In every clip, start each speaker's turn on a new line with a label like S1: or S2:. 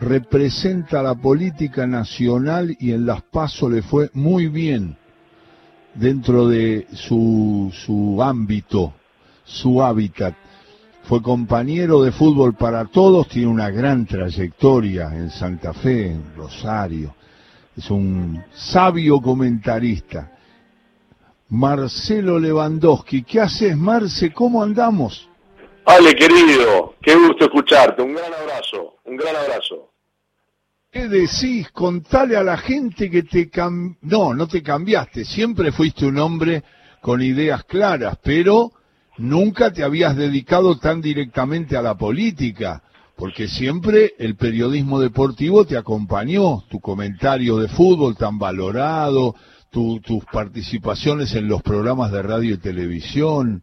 S1: representa la política nacional y en las PASO le fue muy bien dentro de su, su ámbito, su hábitat. Fue compañero de fútbol para todos, tiene una gran trayectoria en Santa Fe, en Rosario. Es un sabio comentarista. Marcelo Lewandowski, ¿qué haces, Marce? ¿Cómo andamos?
S2: Ale, querido, qué gusto escucharte. Un gran abrazo, un gran abrazo.
S1: ¿Qué decís? Contale a la gente que te cam... No, no te cambiaste. Siempre fuiste un hombre con ideas claras, pero nunca te habías dedicado tan directamente a la política, porque siempre el periodismo deportivo te acompañó, tu comentario de fútbol tan valorado, tus participaciones en los programas de radio y televisión,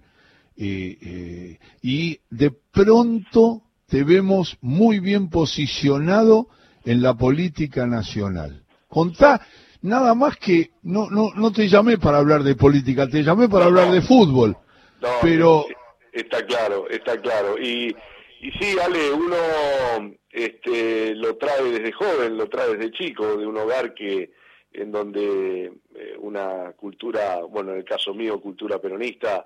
S1: eh, eh, y de pronto te vemos muy bien posicionado en la política nacional. Contá, nada más que, no, no, no te llamé para hablar de política, te llamé para hablar de fútbol.
S2: No,
S1: pero...
S2: Está claro, está claro. Y, y sí, Ale, uno este, lo trae desde joven, lo trae desde chico, de un hogar que en donde eh, una cultura, bueno, en el caso mío, cultura peronista,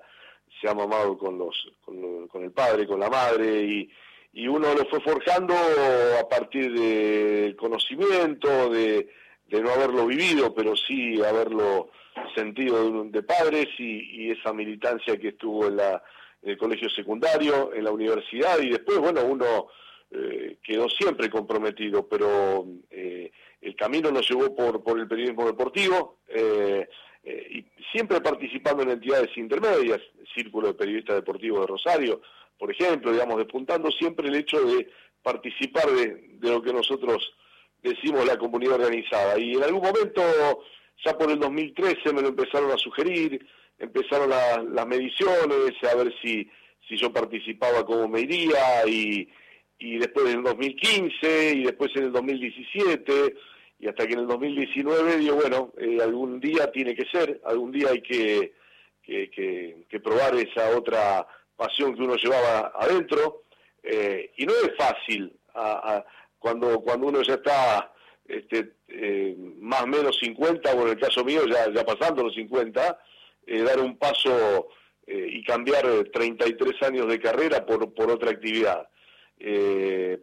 S2: se ha mamado con, los, con, el padre, con la madre, y, y uno lo fue forjando a partir del conocimiento, de, de no haberlo vivido, pero sí haberlo sentido de, padres y, esa militancia que estuvo en, la, el colegio secundario, en la universidad y después, bueno, uno eh, quedó siempre comprometido, pero eh, el camino nos llevó por, por el periodismo deportivo eh, y siempre participando en entidades intermedias, el Círculo de Periodistas Deportivos de Rosario, por ejemplo, digamos, despuntando siempre el hecho de participar de, de lo que nosotros decimos la comunidad organizada. Y en algún momento ya por el 2013 me lo empezaron a sugerir, empezaron las mediciones, a ver si, si yo participaba como me iría, y, y después en el 2015, y después en el 2017, y hasta que en el 2019 digo, bueno, eh, algún día tiene que ser, algún día hay que, que, probar esa otra pasión que uno llevaba adentro, eh, y no es fácil cuando, cuando uno ya está este, eh, más o menos 50, o en el caso mío ya, ya pasando los 50, eh, dar un paso y cambiar 33 años de carrera por, por otra actividad.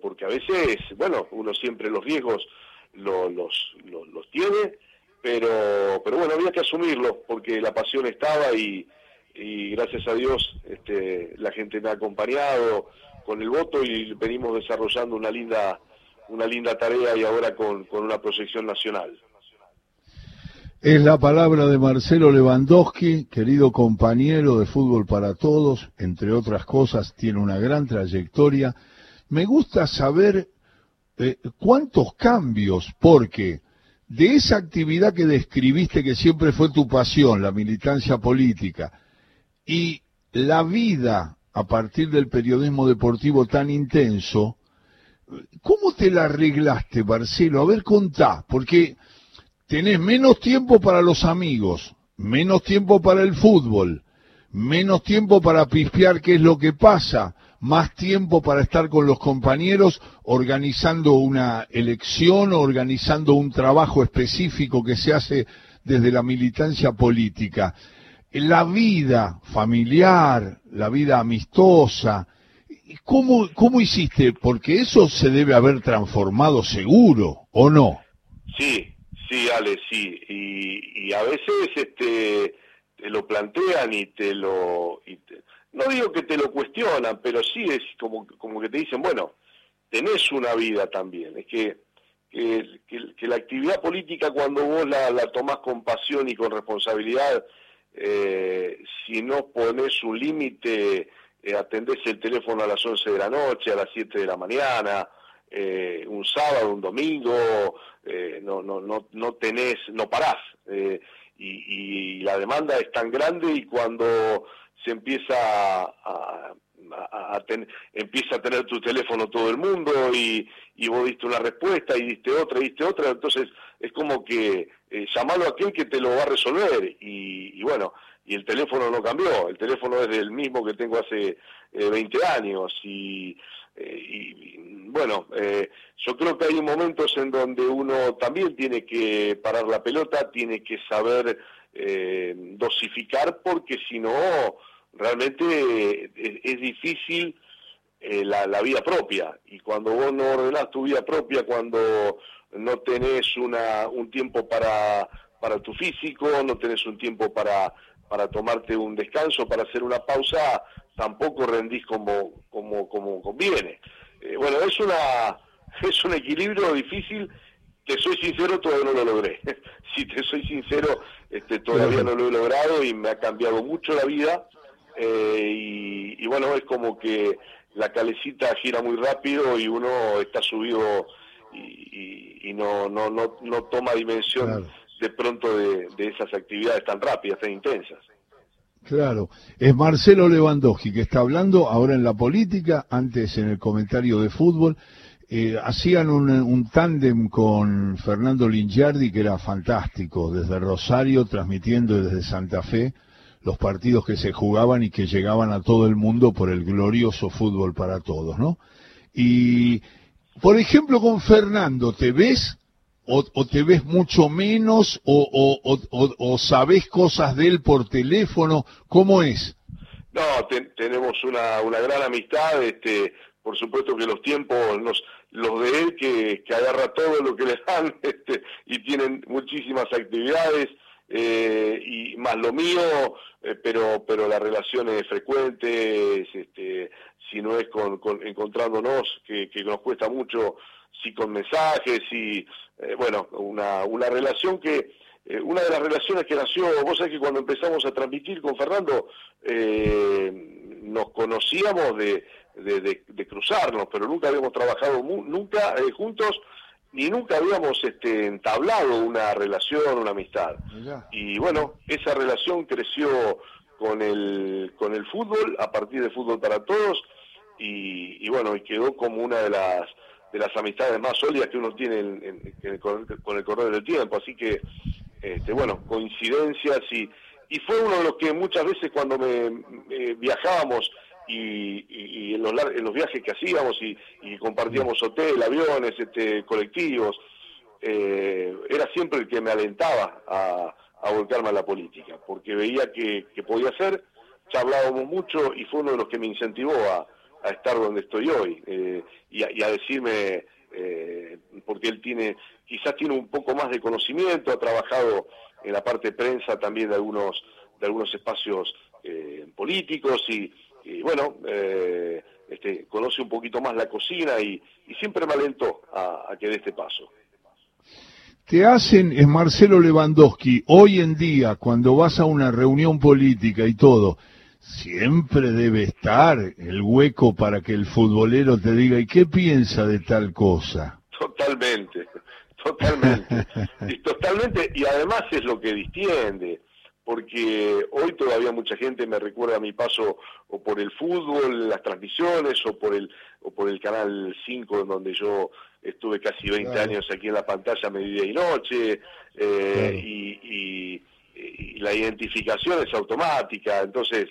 S2: porque a veces, bueno, uno siempre los riesgos los, los, tiene, pero, pero bueno, había que asumirlo porque la pasión estaba y, y gracias a Dios este, la gente me ha acompañado con el voto y venimos desarrollando una linda una linda tarea y ahora con, con una proyección nacional.
S1: Es la palabra de Marcelo Lewandowski, querido compañero de Fútbol para Todos, entre otras cosas, tiene una gran trayectoria. Me gusta saber eh, cuántos cambios, porque de esa actividad que describiste que siempre fue tu pasión, la militancia política, y la vida a partir del periodismo deportivo tan intenso, ¿Cómo te la arreglaste, Marcelo? A ver, contá, porque tenés menos tiempo para los amigos, menos tiempo para el fútbol, menos tiempo para pispear qué es lo que pasa, más tiempo para estar con los compañeros organizando una elección organizando un trabajo específico que se hace desde la militancia política. La vida familiar, la vida amistosa, ¿Cómo, ¿Cómo hiciste? Porque eso se debe haber transformado seguro, ¿o no?
S2: Sí, sí, Ale, sí. Y, a veces este, te lo plantean y te lo... no digo que te lo cuestionan, pero sí es como, como que te dicen, bueno, tenés una vida también. Es que, que, la actividad política cuando vos la, la tomás con pasión y con responsabilidad, eh, si no pones un límite eh, atendés el teléfono a las 11 de la noche, a las 7 de la mañana, eh, un sábado, un domingo, eh, no, no, no, no tenés, no parás. Eh, y, la demanda es tan grande y cuando empieza a, a, empieza a tener tu teléfono todo el mundo y, y vos diste una respuesta y diste otra y diste otra, entonces es como que eh, llamalo a aquel que te lo va a resolver. Y, y bueno, y el teléfono no cambió, el teléfono es el mismo que tengo hace 20 eh, años. Y y, bueno, yo creo que hay momentos en donde uno también tiene que parar la pelota, tiene que saber dosificar, porque si no, realmente es, difícil la, la, vida propia. Y cuando vos no ordenás tu vida propia, cuando no tenés una, un tiempo para, para tu físico, no tenés un tiempo para, para tomarte un descanso, para hacer una pausa, tampoco rendís como, como, como conviene. Eh, bueno, es, una, es un equilibrio difícil te soy sincero, todavía no lo logré. si te soy sincero, este, todavía no lo he logrado y me ha cambiado mucho la vida. Eh, y, y, bueno, es como que la calecita gira muy rápido y uno está subido y, no, no, no, no toma dimensión de pronto de, esas actividades tan rápidas, tan intensas.
S1: Claro, es Marcelo Lewandowski que está hablando ahora en la política, antes en el comentario de fútbol. Eh, hacían un, un tándem con Fernando Lingiardi que era fantástico, desde Rosario transmitiendo desde Santa Fe los partidos que se jugaban y que llegaban a todo el mundo por el glorioso fútbol para todos, ¿no? Y por ejemplo, con Fernando, ¿te ves o, te ves mucho menos o, o, sabes cosas de él por teléfono? ¿Cómo es?
S2: No, tenemos una, una gran amistad, este, por supuesto que los tiempos, los, los de él que, que agarra todo lo que le dan este, y tienen muchísimas actividades. Eh, y más lo mío, eh, pero pero la relación es este, si no es con, encontrándonos, que, nos cuesta mucho, si con mensajes, y eh, bueno, una, una relación que, eh, una de las relaciones que nació, vos sabés que cuando empezamos a transmitir con Fernando, eh, nos conocíamos de, de, cruzarnos, pero nunca habíamos trabajado nunca juntos, ni nunca habíamos este, entablado una relación, una amistad. Y bueno, esa relación creció con el, con el fútbol, a partir de Fútbol para Todos, y, bueno, y quedó como una de las de las amistades más sólidas que uno tiene con, el correr del tiempo, así que, este, bueno, coincidencias y, y fue uno de los que muchas veces cuando me, viajábamos y, en, los, en, los, viajes que hacíamos y, compartíamos hotel, aviones, este, colectivos, eh, era siempre el que me alentaba a, a volcarme a la política, porque veía que, podía ser, ya hablábamos mucho y fue uno de los que me incentivó a, estar donde estoy hoy eh, y, a, decirme, eh, porque él tiene, quizás tiene un poco más de conocimiento, ha trabajado en la parte de prensa también de algunos, de algunos espacios eh, políticos y, bueno, este, conoce un poquito más la cocina y, siempre me alentó a, a que dé este paso
S1: te hacen, es Marcelo Lewandowski, hoy en día, cuando vas a una reunión política y todo, siempre debe estar el hueco para que el futbolero te diga, ¿y qué piensa de tal cosa?
S2: Totalmente, totalmente. y totalmente, y además es lo que distiende, porque hoy todavía mucha gente me recuerda a mi paso o por el fútbol, las transmisiones, o por el, o por el Canal 5, en donde yo estuve casi 20 años aquí en la pantalla mediodía y noche, eh, y, la identificación es automática, entonces,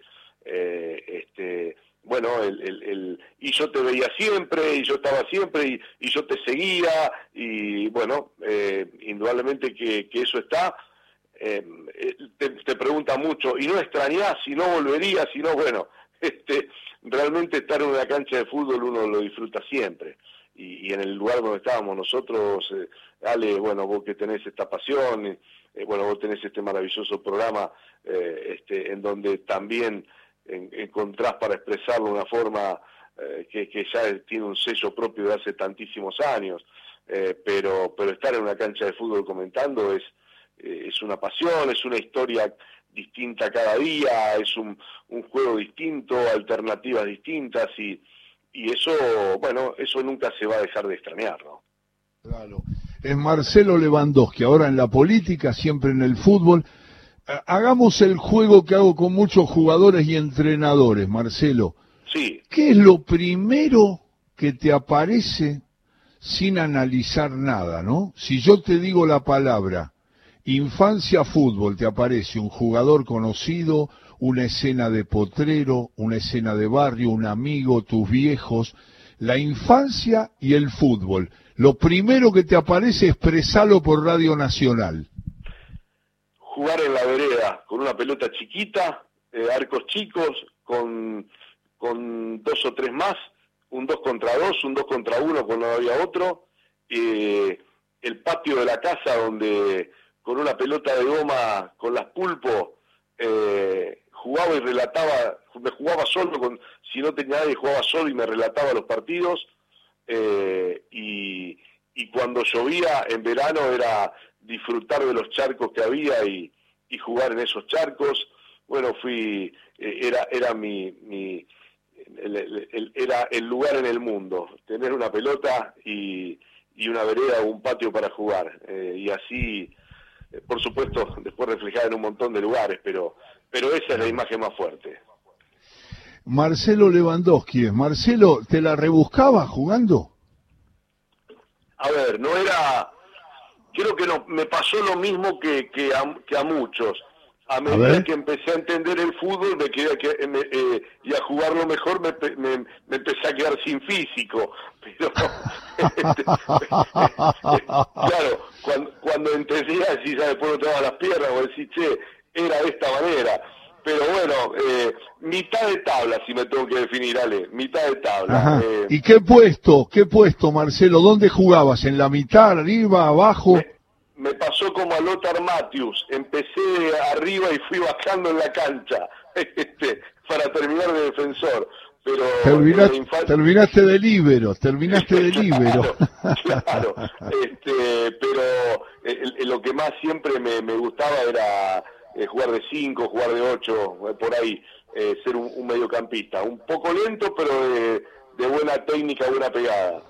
S2: eh, este, bueno, el, y yo te veía siempre, y yo estaba siempre, y, yo te seguía, y bueno, eh, indudablemente que, eso está. Te, te pregunta mucho, y no extrañás, si no volverías, si no, bueno, este, realmente estar en una cancha de fútbol uno lo disfruta siempre. Y, en el lugar donde estábamos nosotros, eh, Ale, bueno, vos que tenés esta pasión, eh, bueno, vos tenés este maravilloso programa eh, este, en donde también encontrás para expresarlo una forma que, que, ya tiene un sello propio de hace tantísimos años, pero, pero estar en una cancha de fútbol comentando es, es una pasión, es una historia distinta cada día, es un, un juego distinto, alternativas distintas y y eso, bueno, eso nunca se va a dejar de extrañar, ¿no?
S1: Claro. Es Marcelo Lewandowski, ahora en la política, siempre en el fútbol. Hagamos el juego que hago con muchos jugadores y entrenadores, Marcelo.
S2: Sí.
S1: ¿Qué es lo primero que te aparece sin analizar nada, no? Si yo te digo la palabra infancia fútbol, te aparece un jugador conocido, una escena de potrero, una escena de barrio, un amigo, tus viejos, la infancia y el fútbol. Lo primero que te aparece, expresalo por Radio Nacional.
S2: Jugar en la vereda con una pelota chiquita, eh, arcos chicos, con, con dos o tres más, un dos contra dos, un dos contra uno cuando había otro, eh, el patio de la casa donde con una pelota de goma con las pulpos eh, jugaba y relataba, me jugaba solo, con, si no tenía nadie jugaba solo y me relataba los partidos, eh, y, cuando llovía en verano era disfrutar de los charcos que había y, y jugar en esos charcos. Bueno, fui, eh, era, era mi, mi el, era el lugar en el mundo, tener una pelota y, y una vereda o un patio para jugar. Eh, y así, por supuesto, después reflejada en un montón de lugares, pero pero esa es la imagen más fuerte.
S1: Marcelo Lewandowski, Marcelo, ¿te la rebuscaba jugando?
S2: A ver, no era, creo que no, me pasó lo mismo que, que, a, muchos. A medida que empecé a entender el fútbol me quedé que, eh, y a jugarlo mejor me, me, me, empecé a quedar sin físico. Pero, este, claro, cuando, cuando entendía, si ya después no te las piernas, o decís, che, era de esta manera. Pero bueno, eh, mitad de tabla, si me tengo que definir, Ale, mitad de tabla.
S1: Eh. ¿Y qué puesto, qué puesto, Marcelo? ¿Dónde jugabas? ¿En la mitad, arriba, abajo?
S2: Me, pasó como a Lothar Matthews, empecé arriba y fui bajando en la cancha este, para terminar de defensor. Pero
S1: terminaste, de libero, terminaste de libero.
S2: claro, este, pero eh, lo que más siempre me, me gustaba era eh, jugar de 5, jugar de 8, eh, por ahí, eh, ser un, mediocampista. Un poco lento, pero de, buena técnica, buena pegada.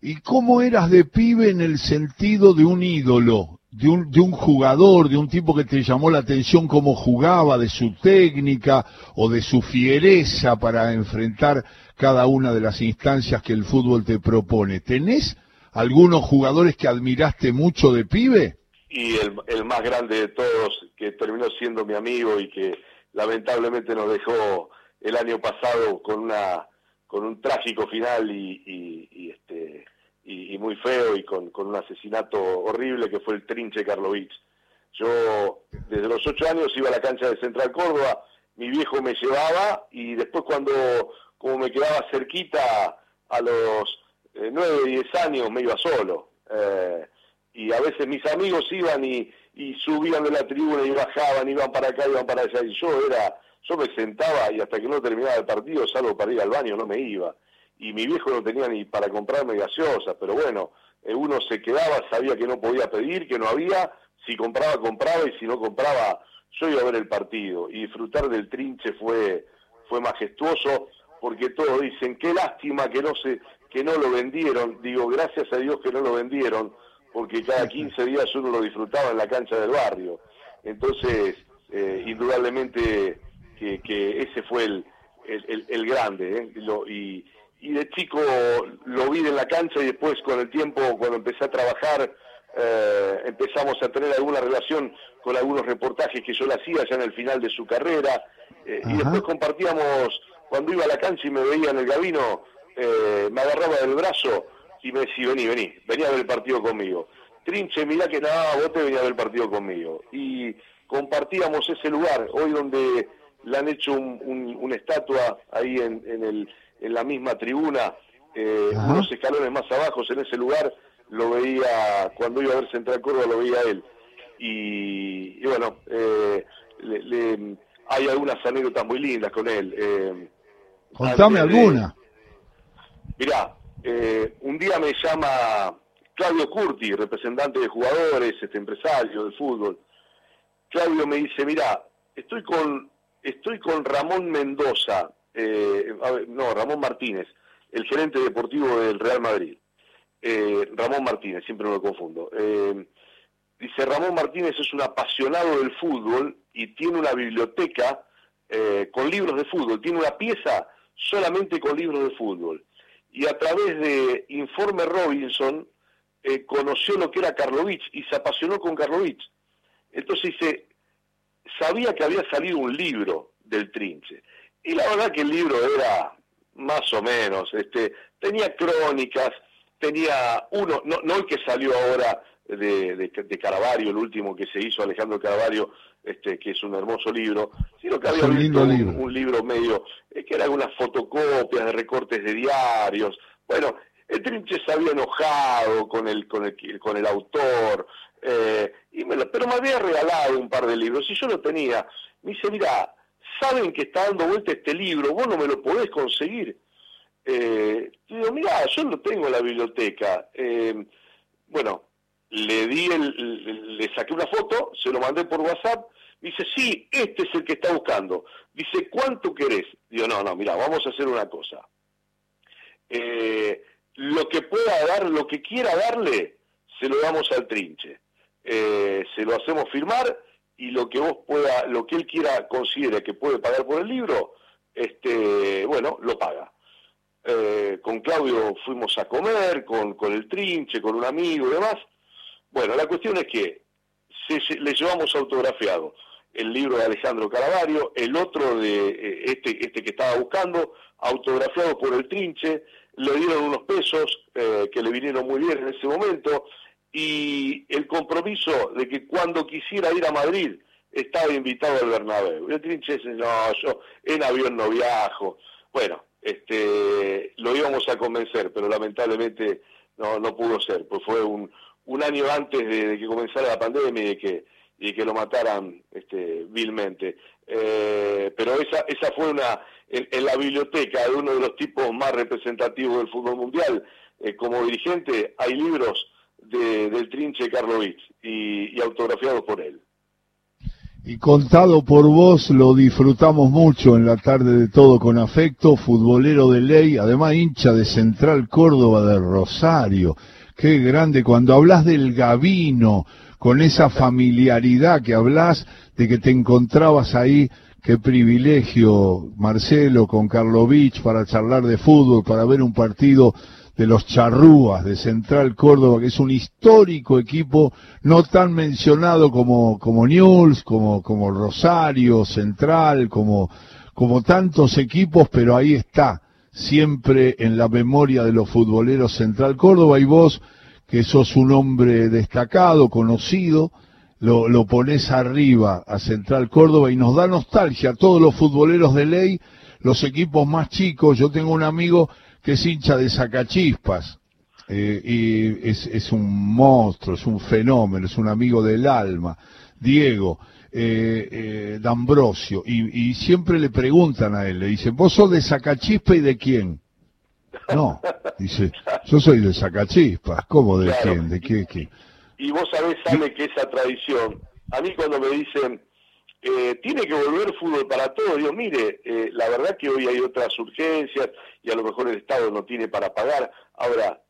S1: ¿Y cómo eras de pibe en el sentido de un ídolo, de un, de un jugador, de un tipo que te llamó la atención cómo jugaba, de su técnica o de su fiereza para enfrentar cada una de las instancias que el fútbol te propone? ¿Tenés algunos jugadores que admiraste mucho de pibe?
S2: y el, el, más grande de todos, que terminó siendo mi amigo y que lamentablemente nos dejó el año pasado con una con un trágico final y, y, este y, muy feo y con, con, un asesinato horrible que fue el Trinche Karlovich. Yo desde los ocho años iba a la cancha de Central Córdoba, mi viejo me llevaba y después cuando como me quedaba cerquita a los eh, nueve, diez años me iba solo. Eh, y a veces mis amigos iban y, y subían de la tribuna y bajaban, iban para acá, iban para allá, y yo era, yo me sentaba y hasta que no terminaba el partido, salvo para ir al baño, no me iba. Y mi viejo no tenía ni para comprarme gaseosa, pero bueno, eh, uno se quedaba, sabía que no podía pedir, que no había, si compraba, compraba, y si no compraba, yo iba a ver el partido. Y disfrutar del trinche fue, fue majestuoso, porque todos dicen, qué lástima que no se, que no lo vendieron, digo, gracias a Dios que no lo vendieron, porque cada 15 días uno lo disfrutaba en la cancha del barrio. Entonces, eh, indudablemente que, ese fue el, el, grande. ¿eh? y, y, de chico lo vi en la cancha y después con el tiempo, cuando empecé a trabajar, eh, empezamos a tener alguna relación con algunos reportajes que yo le hacía ya en el final de su carrera. y después compartíamos, cuando iba a la cancha y me veía en el gabino, me agarraba del brazo y me decía, vení, vení, venía a ver el partido conmigo. Trinche, mirá que nada, vos te venía a ver el partido conmigo. Y compartíamos ese lugar, hoy donde le han hecho una estatua ahí en, en, el, en la misma tribuna, eh, unos escalones más abajo, en ese lugar, lo veía, cuando iba a ver Central Córdoba lo veía él. Y, bueno, eh, hay algunas anécdotas muy lindas con él. Eh,
S1: Contame alguna.
S2: Mirá, eh, un día me llama Claudio Curti, representante de jugadores, este empresario del fútbol. Claudio me dice, mira, estoy con, estoy con Ramón Mendoza, eh, no, Ramón Martínez, el gerente deportivo del Real Madrid. Eh, Ramón Martínez, siempre no lo confundo. dice, Ramón Martínez es un apasionado del fútbol y tiene una biblioteca con libros de fútbol, tiene una pieza solamente con libros de fútbol y a través de Informe Robinson eh, conoció lo que era Karlovich y se apasionó con Karlovich. Entonces dice, sabía que había salido un libro del Trinche. Y la verdad que el libro era más o menos. Este, tenía crónicas, tenía uno, no, no el que salió ahora de, de, Caravario, el último que se hizo, Alejandro Caravario, este, que es un hermoso libro, sino que había un, libro. un, libro medio, eh, que era algunas fotocopias de recortes de diarios. Bueno, el Trinche se había enojado con el, con el, con el autor, eh, y me pero me había regalado un par de libros, y yo lo tenía. Me dice, mira, saben que está dando vuelta este libro, vos no me lo podés conseguir. Eh, digo, mira, yo lo tengo en la biblioteca. Eh, bueno, le di el, le saqué una foto, se lo mandé por WhatsApp, dice, sí, este es el que está buscando. Dice, ¿cuánto querés? Digo, no, no, mira, vamos a hacer una cosa. Eh, lo que pueda dar, lo que quiera darle, se lo damos al trinche. Eh, se lo hacemos firmar y lo que vos pueda, lo que él quiera, considere que puede pagar por el libro, este, bueno, lo paga. Eh, con Claudio fuimos a comer, con, con el trinche, con un amigo y demás, bueno, la cuestión es que le llevamos autografiado el libro de Alejandro Caravario, el otro de eh, este, este que estaba buscando, autografiado por el Trinche, le dieron unos pesos eh, que le vinieron muy bien en ese momento, y el compromiso de que cuando quisiera ir a Madrid estaba invitado al Bernabéu. Y el Trinche no, yo en avión no viajo. Bueno, este, lo íbamos a convencer, pero lamentablemente no, no pudo ser, pues fue un, un año antes de, que comenzara la pandemia y de que, y que lo mataran este, vilmente. Eh, pero esa, esa fue una, en, la biblioteca de uno de los tipos más representativos del fútbol mundial, eh, como dirigente, hay libros de, del Trinche Karlovich y, y autografiados por él.
S1: Y contado por vos, lo disfrutamos mucho en la tarde de todo con afecto, futbolero de ley, además hincha de Central Córdoba de Rosario. Qué grande, cuando hablas del Gavino, con esa familiaridad que hablas de que te encontrabas ahí, qué privilegio, Marcelo, con Karlovich para charlar de fútbol, para ver un partido de los Charrúas de Central Córdoba, que es un histórico equipo no tan mencionado como, como Newell's, como, como Rosario, Central, como, como tantos equipos, pero ahí está siempre en la memoria de los futboleros Central Córdoba. Y vos, que sos un hombre destacado, conocido, lo, pones arriba a Central Córdoba y nos da nostalgia a todos los futboleros de ley, los equipos más chicos. Yo tengo un amigo que es hincha de Sacachispas, eh, y es, un monstruo, es un fenómeno, es un amigo del alma. Diego, eh, eh, D'Ambrosio, y, y, siempre le preguntan a él, le dicen, ¿vos sos de Sacachispa y de quién? No, dice, yo soy de Sacachispas, ¿cómo de quién? ¿De qué, qué?
S2: Y vos sabés, sabe que esa tradición, a mí cuando me dicen, eh, tiene que volver fútbol para todos, digo, mire, eh, la verdad que hoy hay otras urgencias y a lo mejor el Estado no tiene para pagar. Ahora,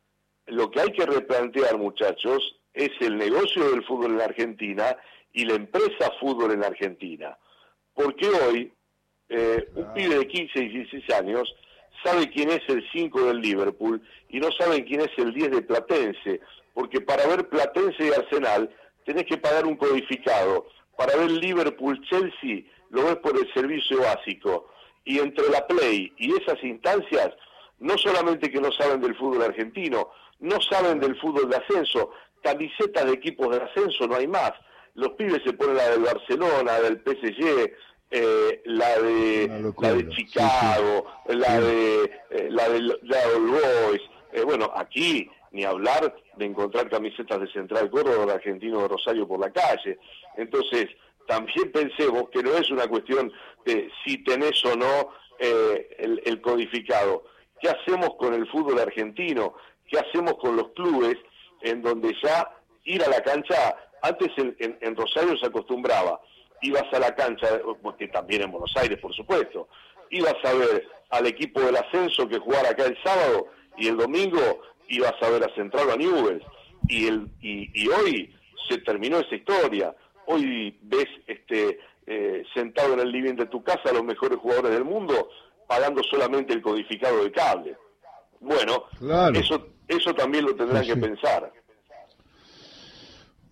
S2: lo que hay que replantear, muchachos, es el negocio del fútbol en la Argentina y la empresa fútbol en Argentina. Porque hoy eh, un pibe de 15 y 16 años sabe quién es el 5 del Liverpool y no saben quién es el 10 de Platense, porque para ver Platense y Arsenal tenés que pagar un codificado. Para ver Liverpool-Chelsea lo ves por el servicio básico. Y entre la Play y esas instancias, no solamente que no saben del fútbol argentino, no saben del fútbol de ascenso, camisetas de equipos de ascenso no hay más los pibes se ponen la del Barcelona, del PSG, eh, la de la de Chicago, la de eh, la de Old Boys. Eh, bueno, aquí ni hablar de encontrar camisetas de Central Córdoba de Argentino de Rosario por la calle. Entonces, también pensemos que no es una cuestión de si tenés o no el, el codificado. ¿Qué hacemos con el fútbol argentino? ¿Qué hacemos con los clubes en donde ya ir a la cancha antes en, Rosario se acostumbraba, ibas a la cancha, porque también en Buenos Aires, por supuesto, ibas a ver al equipo del ascenso que jugara acá el sábado y el domingo ibas a ver a Central a Newell's. Y, el, y, hoy se terminó esa historia. Hoy ves este, eh, sentado en el living de tu casa a los mejores jugadores del mundo pagando solamente el codificado de cable. Bueno, eso, eso también lo tendrán que pensar.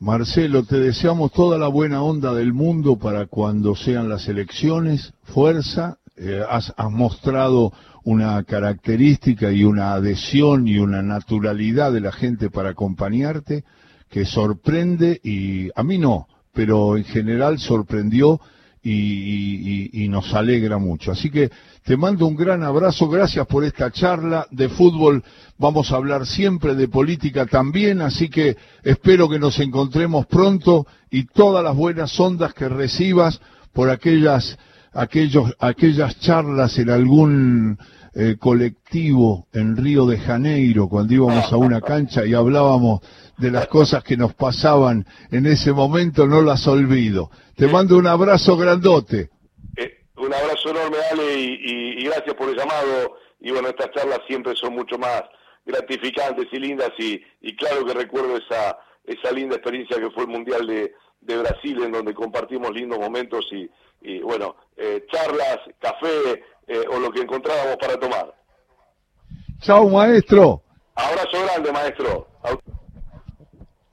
S1: Marcelo, te deseamos toda la buena onda del mundo para cuando sean las elecciones, fuerza, eh, has, mostrado una característica y una adhesión y una naturalidad de la gente para acompañarte que sorprende y a mí no, pero en general sorprendió y, nos alegra mucho. Así que te mando un gran abrazo, gracias por esta charla de fútbol. Vamos a hablar siempre de política también, así que espero que nos encontremos pronto y todas las buenas ondas que recibas por aquellas, aquellos, aquellas charlas en algún eh, colectivo en Río de Janeiro, cuando íbamos a una cancha y hablábamos de las cosas que nos pasaban en ese momento, no las olvido. Te mando un abrazo grandote.
S2: Eh, un abrazo enorme, Ale, y, y, gracias por el llamado. Y bueno, estas charlas siempre son mucho más gratificantes y lindas, y, y claro que recuerdo esa, esa linda experiencia que fue el Mundial de, de Brasil, en donde compartimos lindos momentos y, y bueno, eh, charlas, café eh, o lo que encontrábamos para tomar.
S1: Chao, maestro.
S2: Abrazo grande, maestro.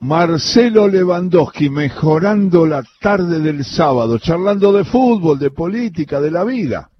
S1: Marcelo Lewandowski mejorando la tarde del sábado, charlando de fútbol, de política, de la vida.